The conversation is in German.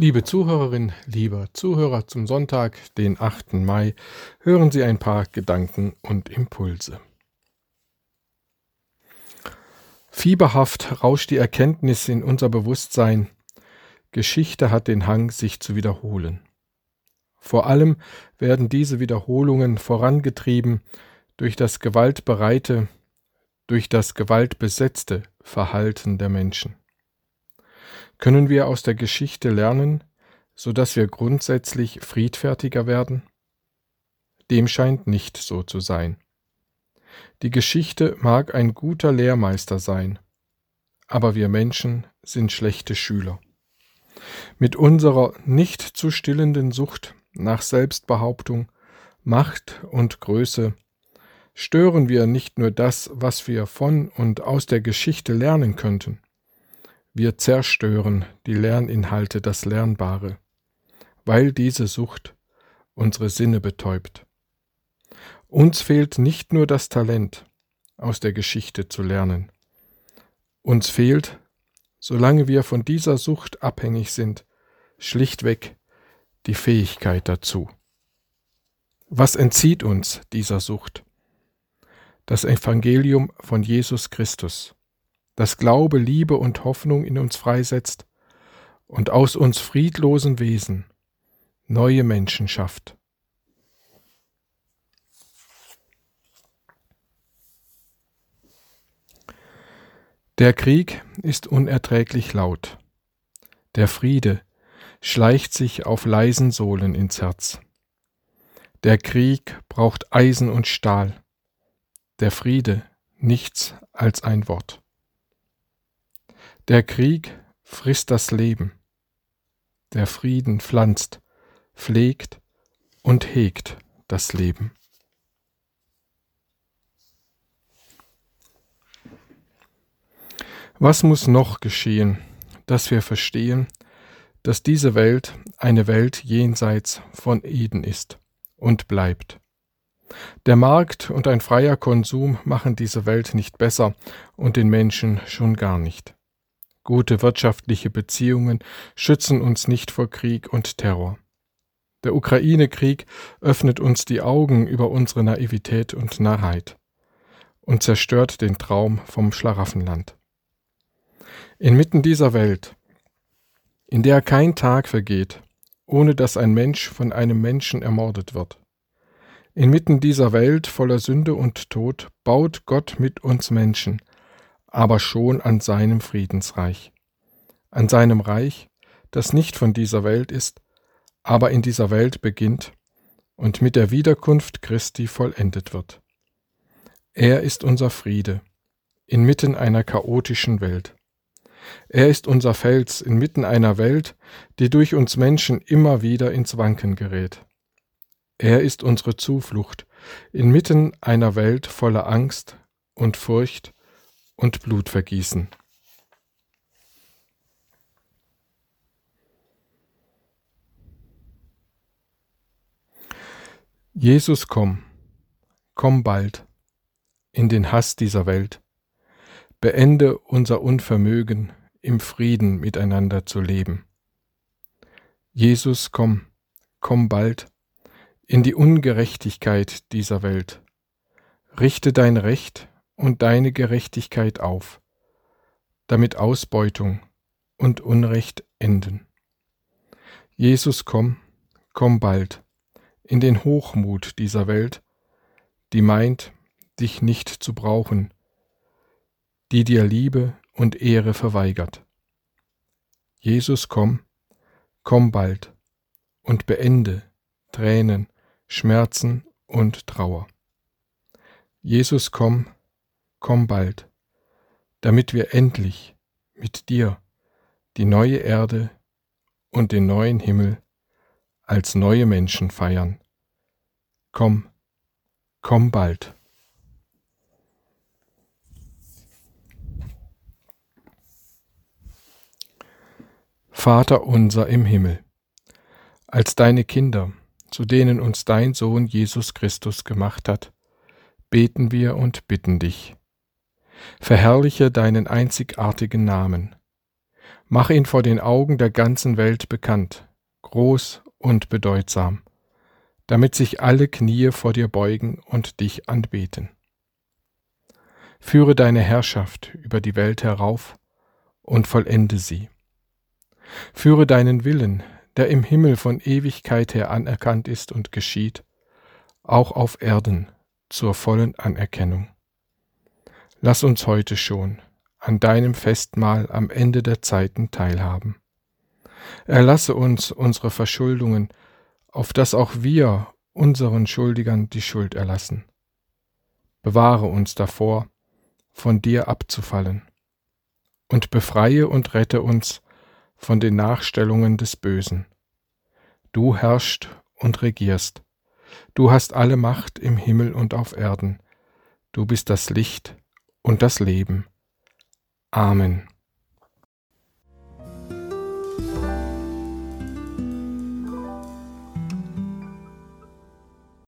Liebe Zuhörerin, lieber Zuhörer zum Sonntag, den 8. Mai, hören Sie ein paar Gedanken und Impulse. Fieberhaft rauscht die Erkenntnis in unser Bewusstsein, Geschichte hat den Hang, sich zu wiederholen. Vor allem werden diese Wiederholungen vorangetrieben durch das gewaltbereite, durch das gewaltbesetzte Verhalten der Menschen. Können wir aus der Geschichte lernen, so dass wir grundsätzlich friedfertiger werden? Dem scheint nicht so zu sein. Die Geschichte mag ein guter Lehrmeister sein, aber wir Menschen sind schlechte Schüler. Mit unserer nicht zu stillenden Sucht nach Selbstbehauptung, Macht und Größe stören wir nicht nur das, was wir von und aus der Geschichte lernen könnten, wir zerstören die Lerninhalte, das Lernbare, weil diese Sucht unsere Sinne betäubt. Uns fehlt nicht nur das Talent, aus der Geschichte zu lernen. Uns fehlt, solange wir von dieser Sucht abhängig sind, schlichtweg die Fähigkeit dazu. Was entzieht uns dieser Sucht? Das Evangelium von Jesus Christus das Glaube, Liebe und Hoffnung in uns freisetzt und aus uns friedlosen Wesen neue Menschen schafft. Der Krieg ist unerträglich laut. Der Friede schleicht sich auf leisen Sohlen ins Herz. Der Krieg braucht Eisen und Stahl. Der Friede nichts als ein Wort. Der Krieg frisst das Leben. Der Frieden pflanzt, pflegt und hegt das Leben. Was muss noch geschehen, dass wir verstehen, dass diese Welt eine Welt jenseits von Eden ist und bleibt? Der Markt und ein freier Konsum machen diese Welt nicht besser und den Menschen schon gar nicht. Gute wirtschaftliche Beziehungen schützen uns nicht vor Krieg und Terror. Der Ukraine-Krieg öffnet uns die Augen über unsere Naivität und Narrheit und zerstört den Traum vom Schlaraffenland. Inmitten dieser Welt, in der kein Tag vergeht, ohne dass ein Mensch von einem Menschen ermordet wird. Inmitten dieser Welt voller Sünde und Tod baut Gott mit uns Menschen aber schon an seinem Friedensreich, an seinem Reich, das nicht von dieser Welt ist, aber in dieser Welt beginnt und mit der Wiederkunft Christi vollendet wird. Er ist unser Friede inmitten einer chaotischen Welt. Er ist unser Fels inmitten einer Welt, die durch uns Menschen immer wieder ins Wanken gerät. Er ist unsere Zuflucht inmitten einer Welt voller Angst und Furcht und Blutvergießen. Jesus, komm, komm bald in den Hass dieser Welt, beende unser Unvermögen, im Frieden miteinander zu leben. Jesus, komm, komm bald in die Ungerechtigkeit dieser Welt, richte dein Recht und deine Gerechtigkeit auf, damit Ausbeutung und Unrecht enden. Jesus, komm, komm bald in den Hochmut dieser Welt, die meint, dich nicht zu brauchen, die dir Liebe und Ehre verweigert. Jesus, komm, komm bald und beende Tränen, Schmerzen und Trauer. Jesus, komm, komm bald, damit wir endlich mit dir die neue Erde und den neuen Himmel als neue Menschen feiern. Komm, komm bald. Vater unser im Himmel, als deine Kinder, zu denen uns dein Sohn Jesus Christus gemacht hat, beten wir und bitten dich Verherrliche deinen einzigartigen Namen. Mach ihn vor den Augen der ganzen Welt bekannt, groß und bedeutsam, damit sich alle Knie vor dir beugen und dich anbeten. Führe deine Herrschaft über die Welt herauf und vollende sie. Führe deinen Willen, der im Himmel von Ewigkeit her anerkannt ist und geschieht, auch auf Erden zur vollen Anerkennung. Lass uns heute schon an deinem Festmahl am Ende der Zeiten teilhaben. Erlasse uns unsere Verschuldungen, auf dass auch wir unseren Schuldigern die Schuld erlassen. Bewahre uns davor, von dir abzufallen, und befreie und rette uns von den Nachstellungen des Bösen. Du herrschst und regierst, du hast alle Macht im Himmel und auf Erden, du bist das Licht und das Leben. Amen.